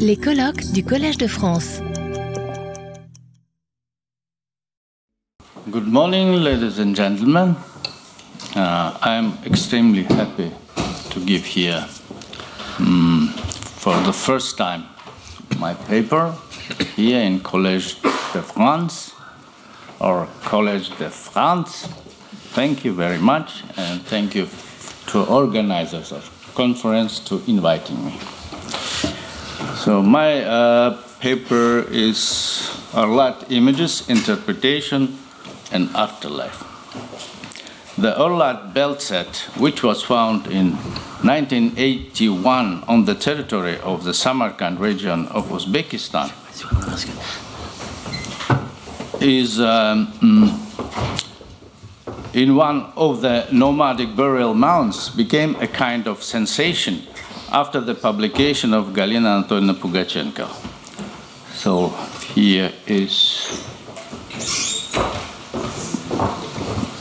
Les colloques du Collège de France. Good morning, ladies and gentlemen. Uh, I am extremely happy to give here, mm, for the first time, my paper here in Collège de France or Collège de France. Thank you very much, and thank you to organizers of conference to inviting me. So my uh, paper is Orlat Images, Interpretation, and Afterlife. The Orlat belt set, which was found in 1981 on the territory of the Samarkand region of Uzbekistan, is um, in one of the nomadic burial mounds became a kind of sensation after the publication of Galina Antonovna Pugachenko. So here is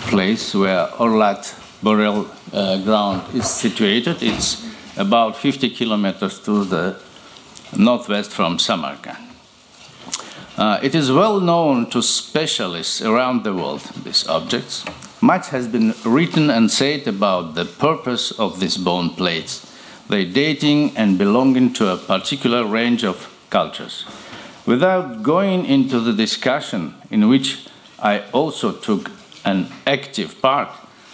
place where Orlat burial uh, ground is situated. It's about 50 kilometers to the northwest from Samarkand. Uh, it is well known to specialists around the world, these objects. Much has been written and said about the purpose of these bone plates, they dating and belonging to a particular range of cultures. Without going into the discussion in which I also took an active part,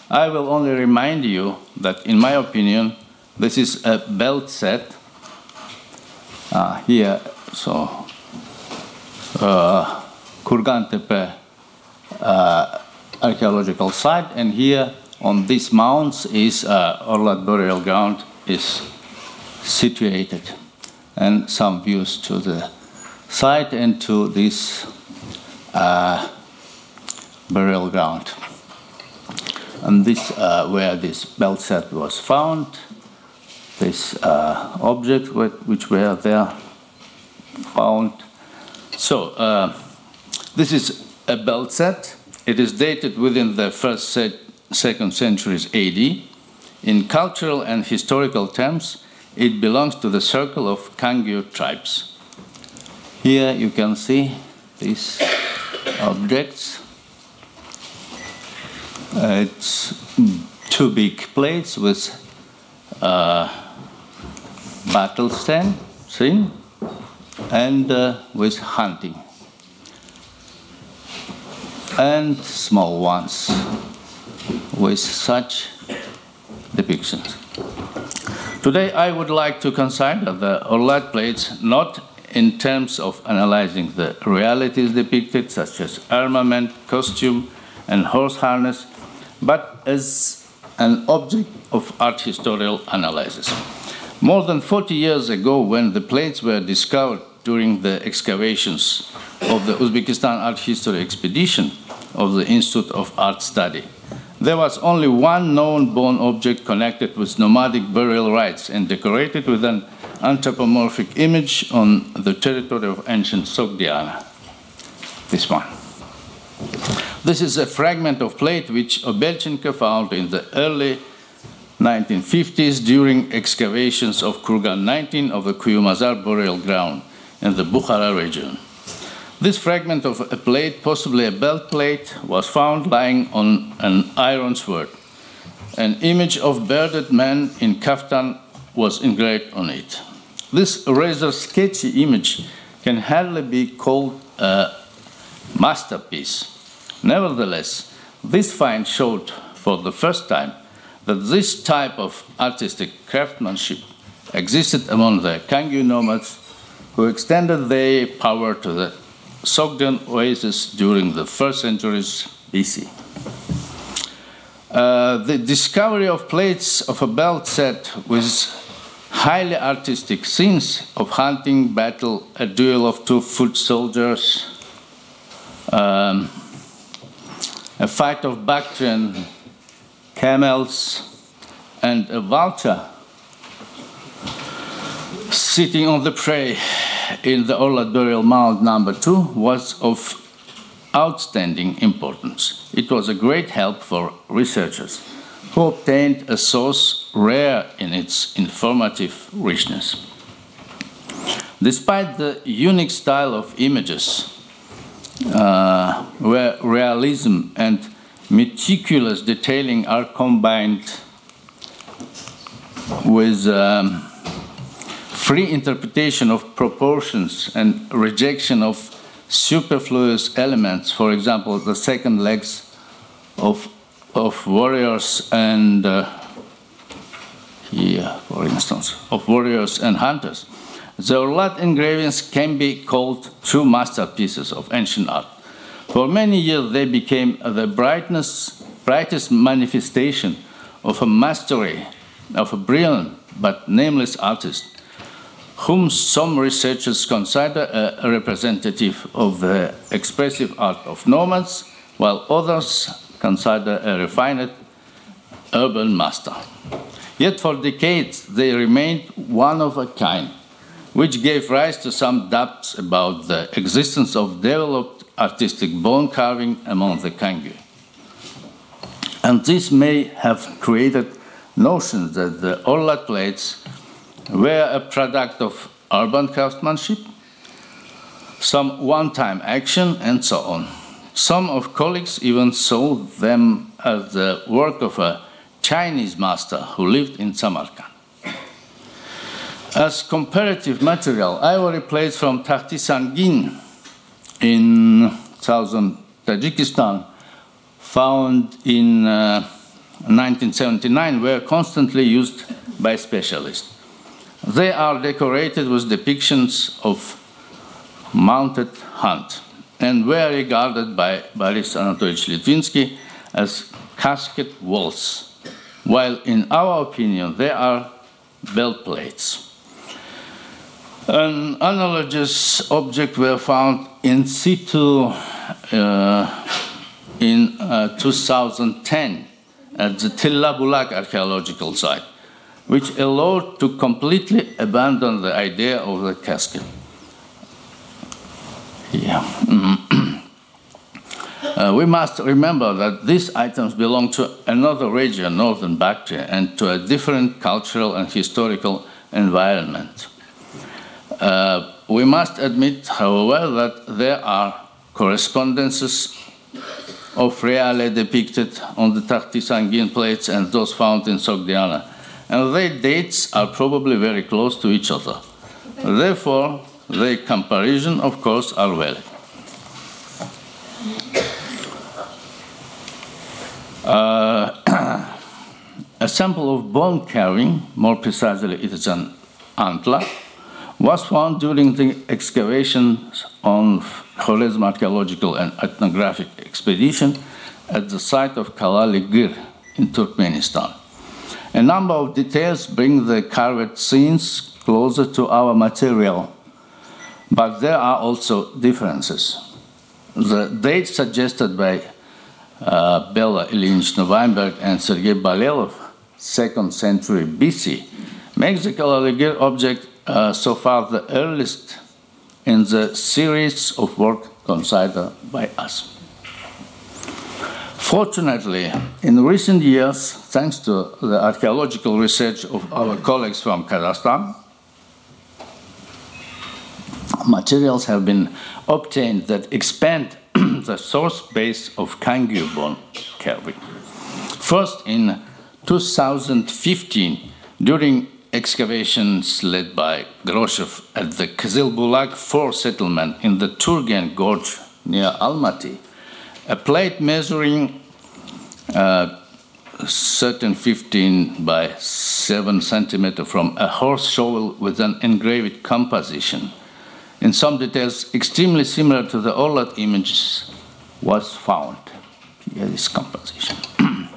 I will only remind you that, in my opinion, this is a belt set. Uh, here, so uh, Kurgantepe uh, archaeological site, and here on these mounds is uh, Orlat burial ground is situated, and some views to the site and to this uh, burial ground. And this uh, where this belt set was found, this uh, object which were there found. So uh, this is a belt set. It is dated within the first se second centuries AD. In cultural and historical terms, it belongs to the circle of Kangyu tribes. Here you can see these objects. Uh, it's two big plates with uh, battle stand, see, and uh, with hunting, and small ones with such depictions. Today, I would like to consider the Orlat plates not in terms of analyzing the realities depicted, such as armament, costume, and horse harness, but as an object of art historical analysis. More than 40 years ago, when the plates were discovered during the excavations of the Uzbekistan Art History Expedition of the Institute of Art Study, there was only one known bone object connected with nomadic burial rites and decorated with an anthropomorphic image on the territory of ancient Sogdiana. This one. This is a fragment of plate which Obelchenko found in the early 1950s during excavations of Kurgan 19 of the Kuyumazar burial ground in the Bukhara region. This fragment of a plate, possibly a belt plate, was found lying on an iron sword. An image of bearded man in kaftan was engraved on it. This rather sketchy image can hardly be called a masterpiece. Nevertheless, this find showed for the first time that this type of artistic craftsmanship existed among the Kangyu nomads who extended their power to the Sogdian oasis during the first centuries BC. Uh, the discovery of plates of a belt set with highly artistic scenes of hunting, battle, a duel of two foot soldiers, um, a fight of Bactrian camels, and a vulture sitting on the prey in the Orlat burial mound number two was of outstanding importance. It was a great help for researchers who obtained a source rare in its informative richness. Despite the unique style of images, uh, where realism and meticulous detailing are combined with um, free interpretation of proportions and rejection of superfluous elements, for example, the second legs of, of warriors and, uh, here, for instance, of warriors and hunters. The Orlat engravings can be called true masterpieces of ancient art. For many years, they became the brightness, brightest manifestation of a mastery of a brilliant but nameless artist, whom some researchers consider a representative of the expressive art of nomads, while others consider a refined urban master. Yet for decades, they remained one of a kind, which gave rise to some doubts about the existence of developed artistic bone carving among the Kangyu. And this may have created notions that the Orlat plates were a product of urban craftsmanship, some one time action, and so on. Some of colleagues even saw them as the work of a Chinese master who lived in Samarkand. As comparative material, ivory plates from Takhti Sangin in southern Tajikistan, found in uh, 1979 were constantly used by specialists. They are decorated with depictions of mounted hunt and were regarded by Boris Anatolyevich Litvinsky as casket walls, while in our opinion they are belt plates. An analogous object were found in situ uh, in uh, 2010 at the Tilla Bulak archaeological site, which allowed to completely abandon the idea of the casket. Yeah. uh, we must remember that these items belong to another region, northern Bactria, and to a different cultural and historical environment. Uh, we must admit, however, that there are correspondences of realia depicted on the Takhti Sangin plates and those found in Sogdiana. And their dates are probably very close to each other. Therefore, their comparison, of course, are valid. Uh, a sample of bone carving, more precisely, it is an antler, was found during the excavations on Khorezm archaeological and ethnographic expedition at the site of Kalali Gir in Turkmenistan. A number of details bring the carved scenes closer to our material, but there are also differences. The date suggested by uh, Bela Ilyich and Sergei Balelov, second century BC, makes the Kalaligir object uh, so far the earliest in the series of work considered by us. Fortunately, in recent years, thanks to the archaeological research of our colleagues from Kazakhstan, materials have been obtained that expand the source base of Kangyu bone. First, in 2015, during excavations led by Groshev at the Kizilbulag 4 settlement in the Turgen Gorge near Almaty, a plate measuring Uh, certain 15 by 7 centimeter from a horse shovel with an engraved composition. In some details, extremely similar to the Orlat images, was found. Here is composition.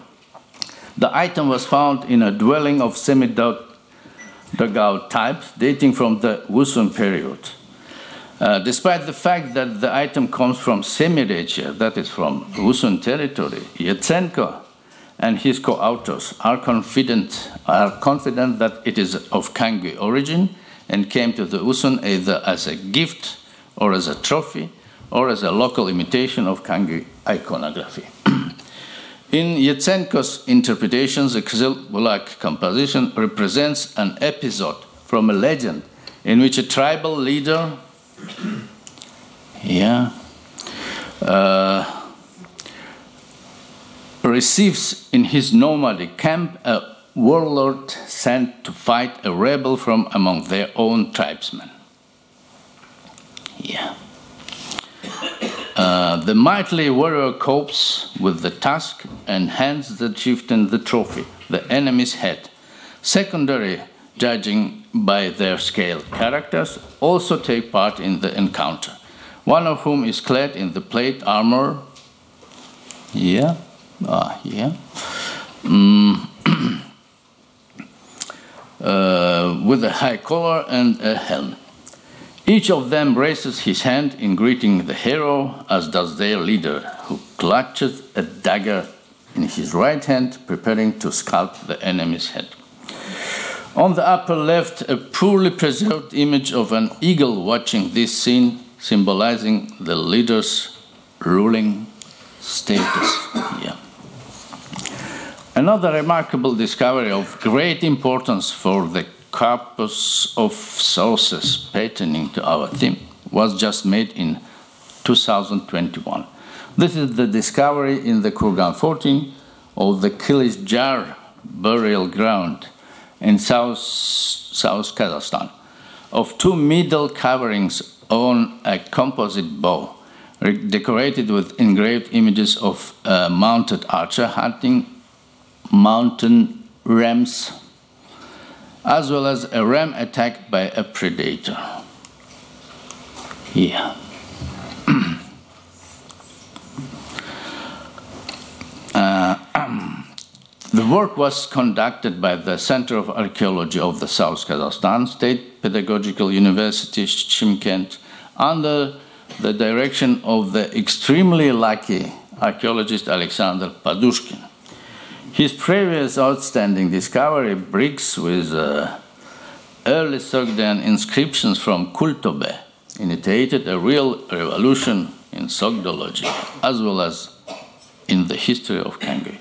the item was found in a dwelling of semi dugout type dating from the Wusun period. Uh, despite the fact that the item comes from Semireche, that is from Wusun territory, Yatsenko and his co-authors are confident, are confident that it is of Kangyu origin and came to the Wusun either as a gift or as a trophy or as a local imitation of Kangyu iconography. In Yatsenko's interpretations, the Bulak composition represents an episode from a legend in which a tribal leader, yeah, uh, receives in his nomadic camp a warlord sent to fight a rebel from among their own tribesmen. Yeah. Uh, the mighty warrior copes with the task and hands the chieftain the trophy, the enemy's head. Secondary, judging by their scale characters, also take part in the encounter. One of whom is clad in the plate armor. Yeah, ah, yeah. Mm. uh, with a high collar and a helm. Each of them raises his hand in greeting the hero, as does their leader, who clutches a dagger in his right hand, preparing to scalp the enemy's head. On the upper left, a poorly preserved image of an eagle watching this scene, symbolizing the leader's ruling status. Another remarkable discovery of great importance for the corpus of sources pertaining to our theme was just made in 2021. This is the discovery in the Kurgan 14 of the Kilish Jar burial ground in South, South Kazakhstan of two middle coverings on a composite bow decorated with engraved images of a mounted archer hunting mountain rams as well as a ram attacked by a predator. Yeah. The work was conducted by the Center of Archaeology of the South Kazakhstan State Pedagogical University, Chimkent, under the direction of the extremely lucky archaeologist Alexander Podushkin. His previous outstanding discovery, bricks with uh, early Sogdian inscriptions from Kultobe, initiated a real revolution in Sogdology as well as in the history of Kangyu.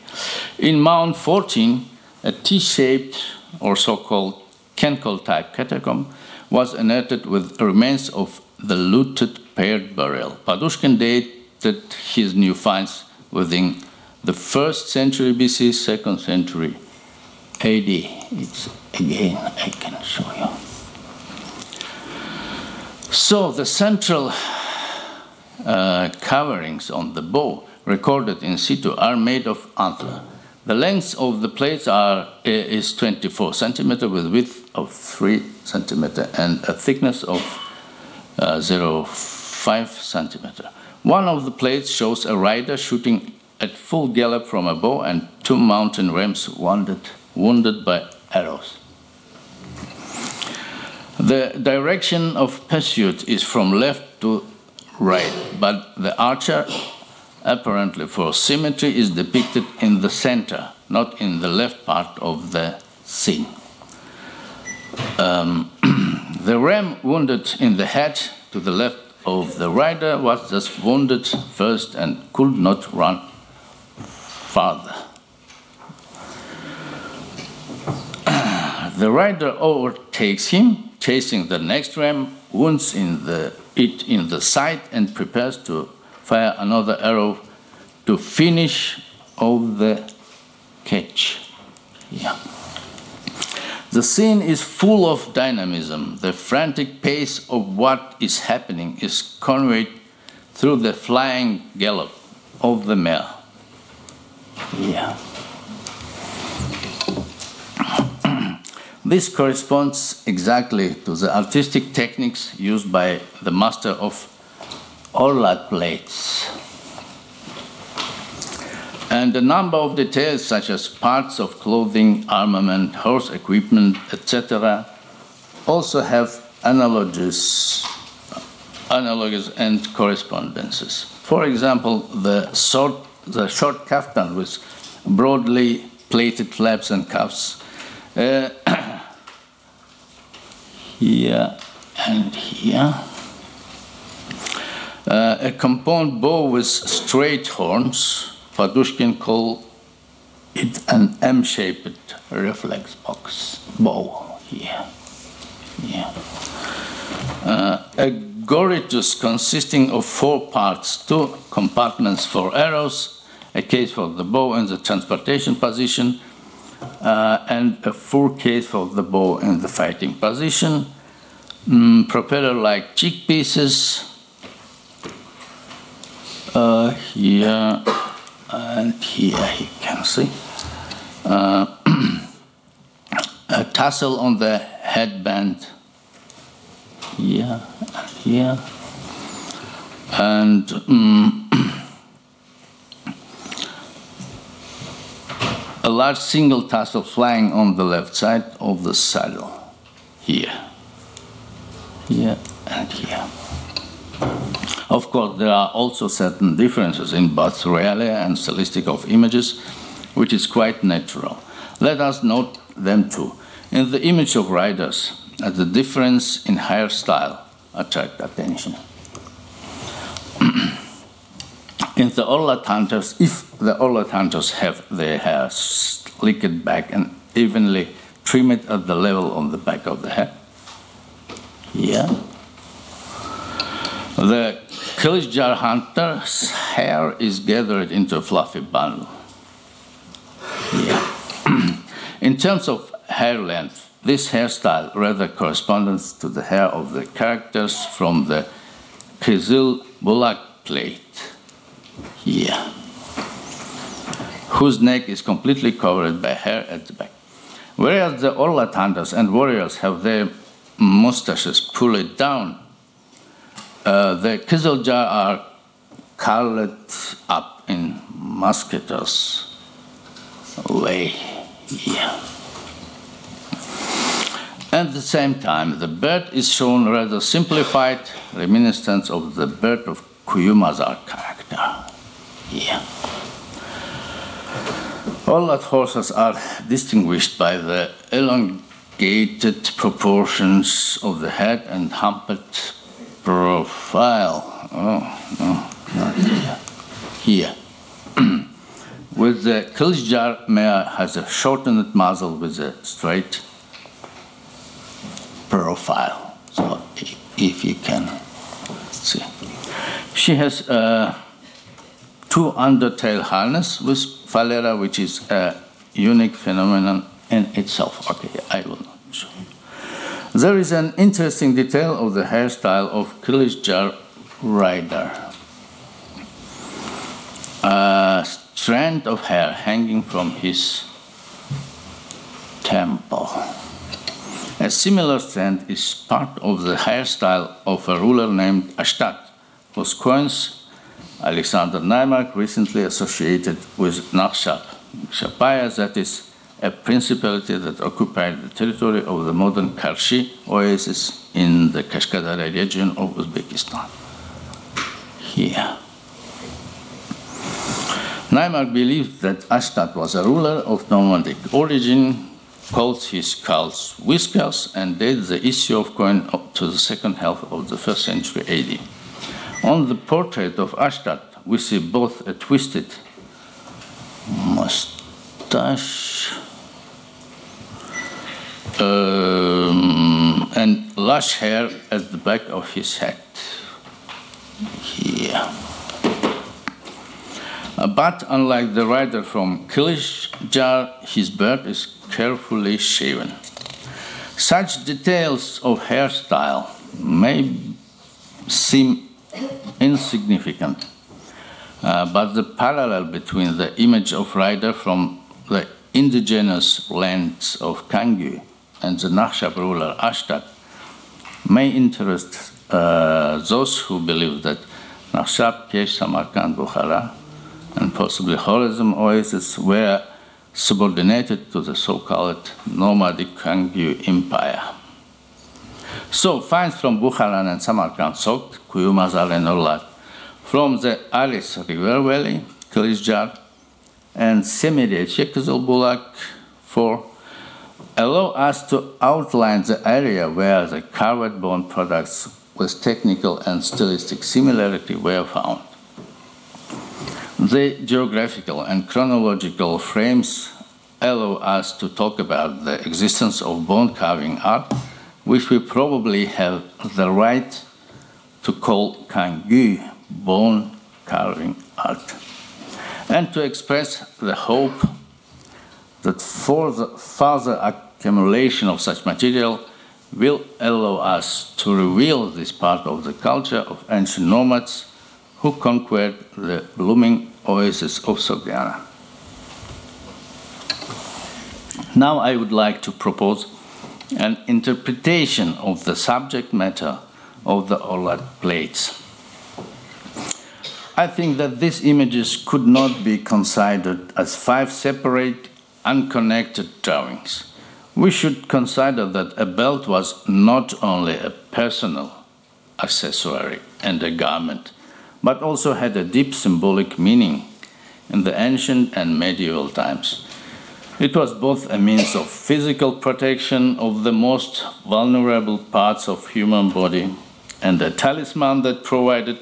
In Mount 14, a T shaped or so called Kenkol type catacomb was unearthed with remains of the looted paired burial. Podushkin dated his new finds within the first century BC, second century AD. It's again, I can show you. So the central uh, coverings on the bow recorded in situ are made of antler. The length of the plates are, is 24 centimeter with width of 3 centimeter and a thickness of uh, 0.5 centimeter. One of the plates shows a rider shooting at full gallop from a bow and two mountain rams wounded, wounded by arrows. The direction of pursuit is from left to right, but the archer, apparently for symmetry, is depicted in the center, not in the left part of the scene. Um, the ram wounded in the head to the left of the rider was thus wounded first and could not run farther. The rider overtakes him, chasing the next ram, wounds in the, it in the side, and prepares to fire another arrow to finish all the catch. Yeah. The scene is full of dynamism. The frantic pace of what is happening is conveyed through the flying gallop of the mare. Yeah. this corresponds exactly to the artistic techniques used by the master of Orlat plates. And a number of details, such as parts of clothing, armament, horse equipment, etc., also have analogies, analogies and correspondences. For example, the sword the short kaftan with broadly plated flaps and cuffs. Uh, here and here. Uh, a compound bow with straight horns. Podushkin called it an M-shaped reflex box bow here. Yeah. Uh, a gorytus consisting of four parts, two compartments for arrows, a case for the bow in the transportation position, uh, and a full case for the bow in the fighting position, mm, propeller-like cheek pieces, uh, here and here you can see. Uh, a tassel on the headband here and here. And um, a large single tassel flying on the left side of the saddle here. Here and here. Of course, there are also certain differences in both reality and stylistic of images, which is quite natural. Let us note them too. In the image of riders, as the difference in hairstyle attract attention. in the Orlat hunters, if the Orlat hunters have their hair slicked back and evenly trimmed at the level on the back of the head, yeah. The Kilishjar hunter's hair is gathered into a fluffy bundle. Yeah. In terms of hair length, this hairstyle rather corresponds to the hair of the characters from the Kizil Bulak plate here, whose neck is completely covered by hair at the back. Whereas the Orlat hunters and warriors have their mustaches pulled down uh, the Kiziljar are colored up in musketeers way here. At the same time, the bird is shown rather simplified, reminiscence of the bird of Kuyumazar character here. All that horses are distinguished by the elongated proportions of the head and humped profile. Oh, no, not here. Here. with the Kilishjar mare has a shortened muzzle with a straight profile. So if you can see. She has uh, two undertail harness with phalera, which is a unique phenomenon in itself. Okay, I will not show. There is an interesting detail of the hairstyle of Kilishjar rider. A strand of hair hanging from his temple. A similar strand is part of the hairstyle of a ruler named Ashtat, whose coins Alexander Naimark recently associated with Nakshap, Shapaya, that is a principality that occupied the territory of the modern Karshi oasis in the Kashkadarya region of Uzbekistan. Here. Naimark believed that Ashtat was a ruler of nomadic origin, called his cults whiskers, and dated the issue of coin to the second half of the first century AD. On the portrait of Ashtat, we see both a twisted mustache um, and lush hair at the back of his head. Here. Uh, but unlike the rider from Kilishjar, his beard is carefully shaven. Such details of hairstyle may seem insignificant, uh, but the parallel between the image of rider from the indigenous lands of Kangyu and the Nakshap ruler Ashtat may interest uh, those who believe that Nakshap, Kesh, Samarkand, Bukhara, and possibly Khorazm oases were subordinated to the so-called nomadic Kangyu Empire. So finds from Bukharan and Samarkand soaked Kuyumazar and Orlat, from the Alis River Valley, Kilishjar, and Semireche Kızılbulak for allow us to outline the area where the carved bone products with technical and stylistic similarity were found. The geographical and chronological frames allow us to talk about the existence of bone carving art which we probably have the right to call Kangyu, bone carving art, and to express the hope that further accumulation of such material will allow us to reveal this part of the culture of ancient nomads who conquered the blooming oasis of Sogdiana. Now I would like to propose an interpretation of the subject matter of the Orlat plates. I think that these images could not be considered as five separate, unconnected drawings. We should consider that a belt was not only a personal accessory and a garment, but also had a deep symbolic meaning in the ancient and medieval times. It was both a means of physical protection of the most vulnerable parts of human body and a talisman that provided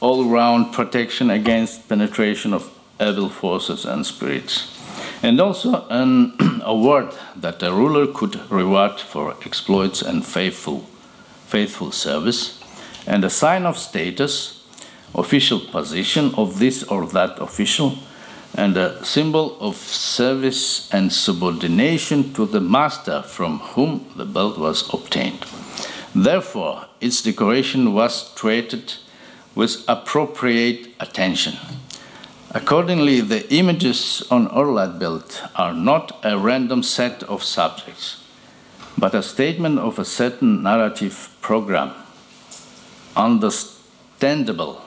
all-round protection against penetration of evil forces and spirits. And also an award that a ruler could reward for exploits and faithful, faithful service, and a sign of status, official position of this or that official, and a symbol of service and subordination to the master from whom the belt was obtained. Therefore, its decoration was treated with appropriate attention. Accordingly, the images on Orlat belt are not a random set of subjects, but a statement of a certain narrative program, understandable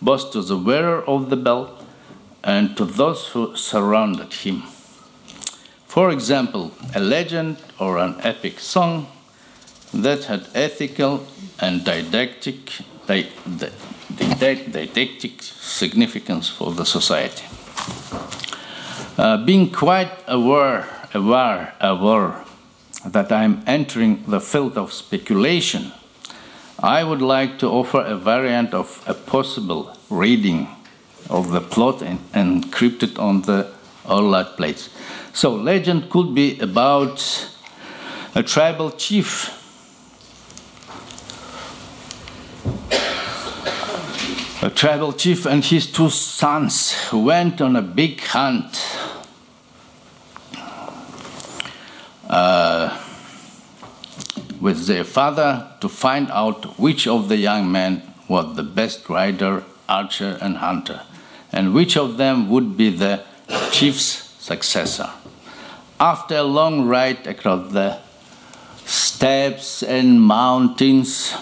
both to the wearer of the belt and to those who surrounded him. For example, a legend or an epic song that had ethical and didactic, didactic significance for the society. Uh, being quite aware, aware, aware that I'm entering the field of speculation, I would like to offer a variant of a possible reading of the plot encrypted on the Orlat plates. So, legend could be about a tribal chief tribal chief and his two sons went on a big hunt. Uh, with their father to find out which of the young men was the best rider, archer, and hunter, and which of them would be the chief's successor. After a long ride across the steppes and mountains,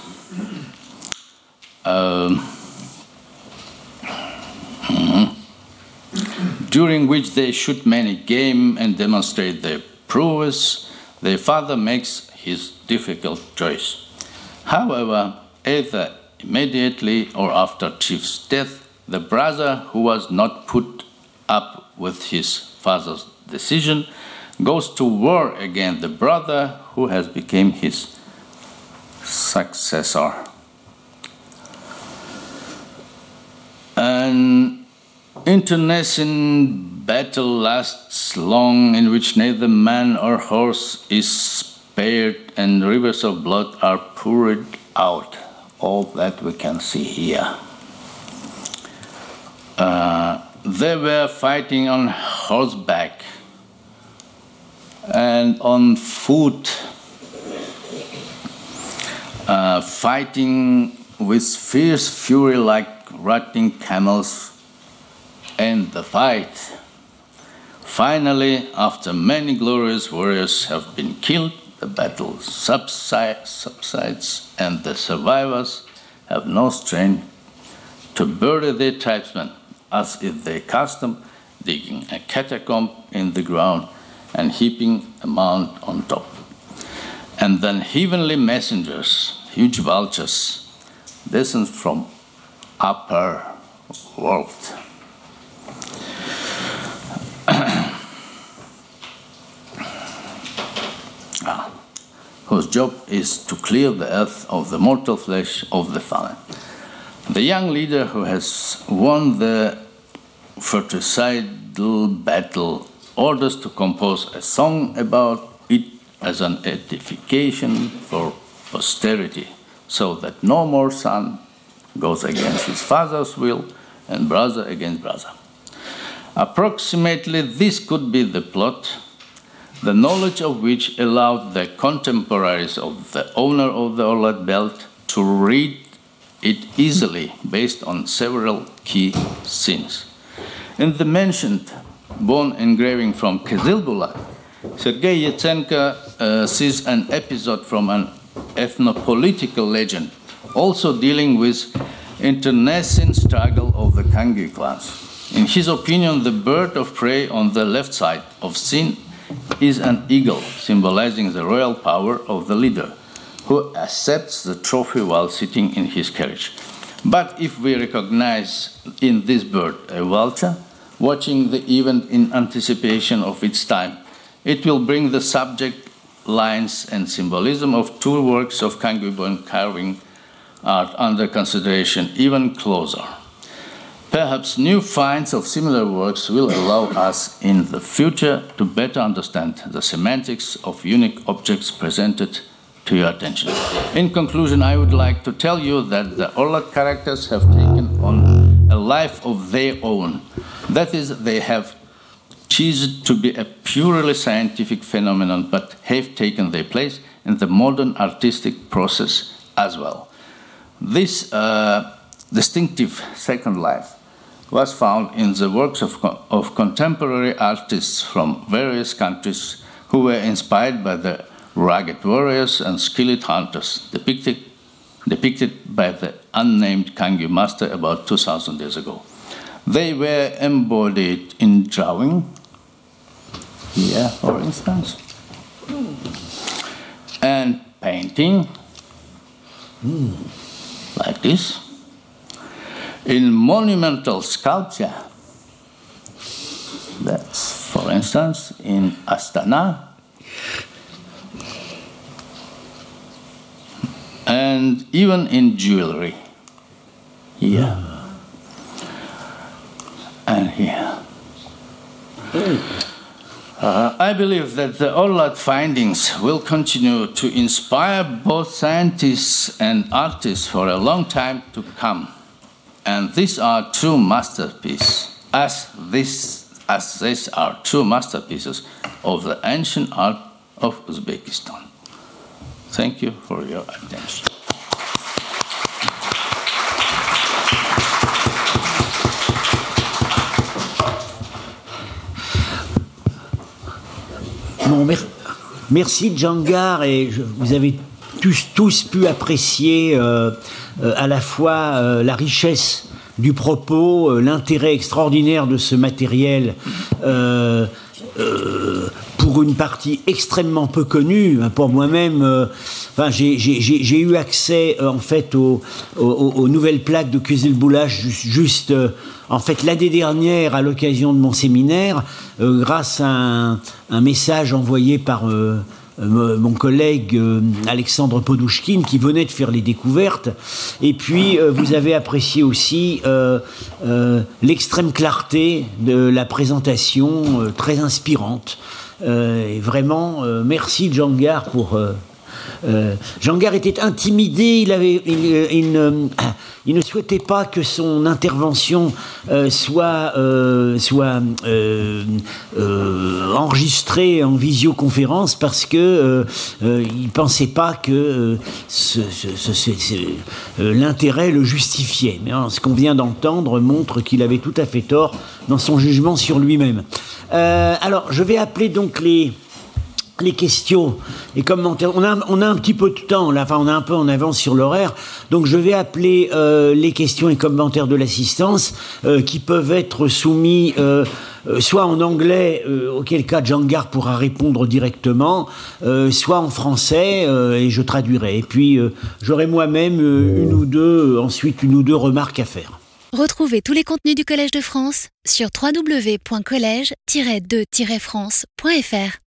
um, during which they shoot many game and demonstrate their prowess, their father makes his difficult choice. However, either immediately or after Chief's death, the brother who was not put up with his father's decision goes to war against the brother who has become his successor. An internecine battle lasts long, in which neither man or horse is spared, and rivers of blood are poured out. All that we can see here. Uh, they were fighting on horseback and on foot, uh, fighting with fierce fury like rotting camels end the fight. Finally, after many glorious warriors have been killed, the battle subsides, and the survivors have no strength to bury their tribesmen, as is their custom, digging a catacomb in the ground and heaping a mound on top. And then heavenly messengers, huge vultures, descend from upper world. Whose job is to clear the earth of the mortal flesh of the fallen. The young leader who has won the fratricidal battle orders to compose a song about it as an edification for posterity, so that no more son goes against his father's will and brother against brother. Approximately, this could be the plot, the knowledge of which allowed the contemporaries of the owner of the Orlat belt to read it easily based on several key scenes. In the mentioned bone engraving from Kizilbulak, Sergei Yatsenko uh, sees an episode from an ethnopolitical legend, also dealing with internecine struggle of the Kangyu clans. In his opinion, the bird of prey on the left side of scene is an eagle, symbolizing the royal power of the leader, who accepts the trophy while sitting in his carriage. But if we recognize in this bird a vulture, watching the event in anticipation of its time, it will bring the subject lines and symbolism of two works of Kangyu bone carving art under consideration even closer. Perhaps new finds of similar works will allow us in the future to better understand the semantics of unique objects presented to your attention. In conclusion, I would like to tell you that the Orlat characters have taken on a life of their own. That is, they have ceased to be a purely scientific phenomenon, but have taken their place in the modern artistic process as well. This uh, distinctive second life was found in the works of, of contemporary artists from various countries who were inspired by the rugged warriors and skilled hunters depicted, depicted by the unnamed Kangyu master about 2000 years ago. They were embodied in drawing, here for instance, and painting, hmm. like this in monumental sculpture. That's, for instance, in Astana. And even in jewelry. Here. And here. Uh, I believe that the Orlat findings will continue to inspire both scientists and artists for a long time to come. And these are true masterpieces, as, this, as these are true masterpieces of the ancient art of Uzbekistan. Thank you for your attention. Bon, mer merci Djangar et je, vous avez tous, tous pu apprécier euh, à la fois euh, la richesse du propos, euh, l'intérêt extraordinaire de ce matériel euh, euh, pour une partie extrêmement peu connue. Pour moi-même, euh, j'ai eu accès euh, en fait aux, nouvelles plaques de Kuzilboulach juste, juste euh, en fait l'année dernière à l'occasion de mon séminaire, grâce à un, message envoyé par euh, mon collègue euh, Alexandre Podouchkine qui venait de faire les découvertes. Et puis, euh, vous avez apprécié aussi l'extrême clarté de la présentation, très inspirante. et vraiment, merci Djangar pour euh, Jean Gare était intimidé, il, avait, il, il, ne, il, ne, souhaitait pas que son intervention euh, soit, euh, soit euh, enregistrée en visioconférence parce que il pensait pas que l'intérêt le justifiait. Mais hein, ce qu'on vient d'entendre montre qu'il avait tout à fait tort dans son jugement sur lui-même. alors, je vais appeler donc les les questions et commentaires. On a, un petit peu de temps, là, enfin, on a un peu en avance sur l'horaire, donc je vais appeler euh, les questions et commentaires de l'assistance euh, qui peuvent être soumis euh, soit en anglais, auquel cas Djangar pourra répondre directement, soit en français et je traduirai. Et puis j'aurai moi-même une ou deux, ensuite une ou deux remarques à faire. Retrouvez tous les contenus du Collège de France sur www.colège-2-france.fr.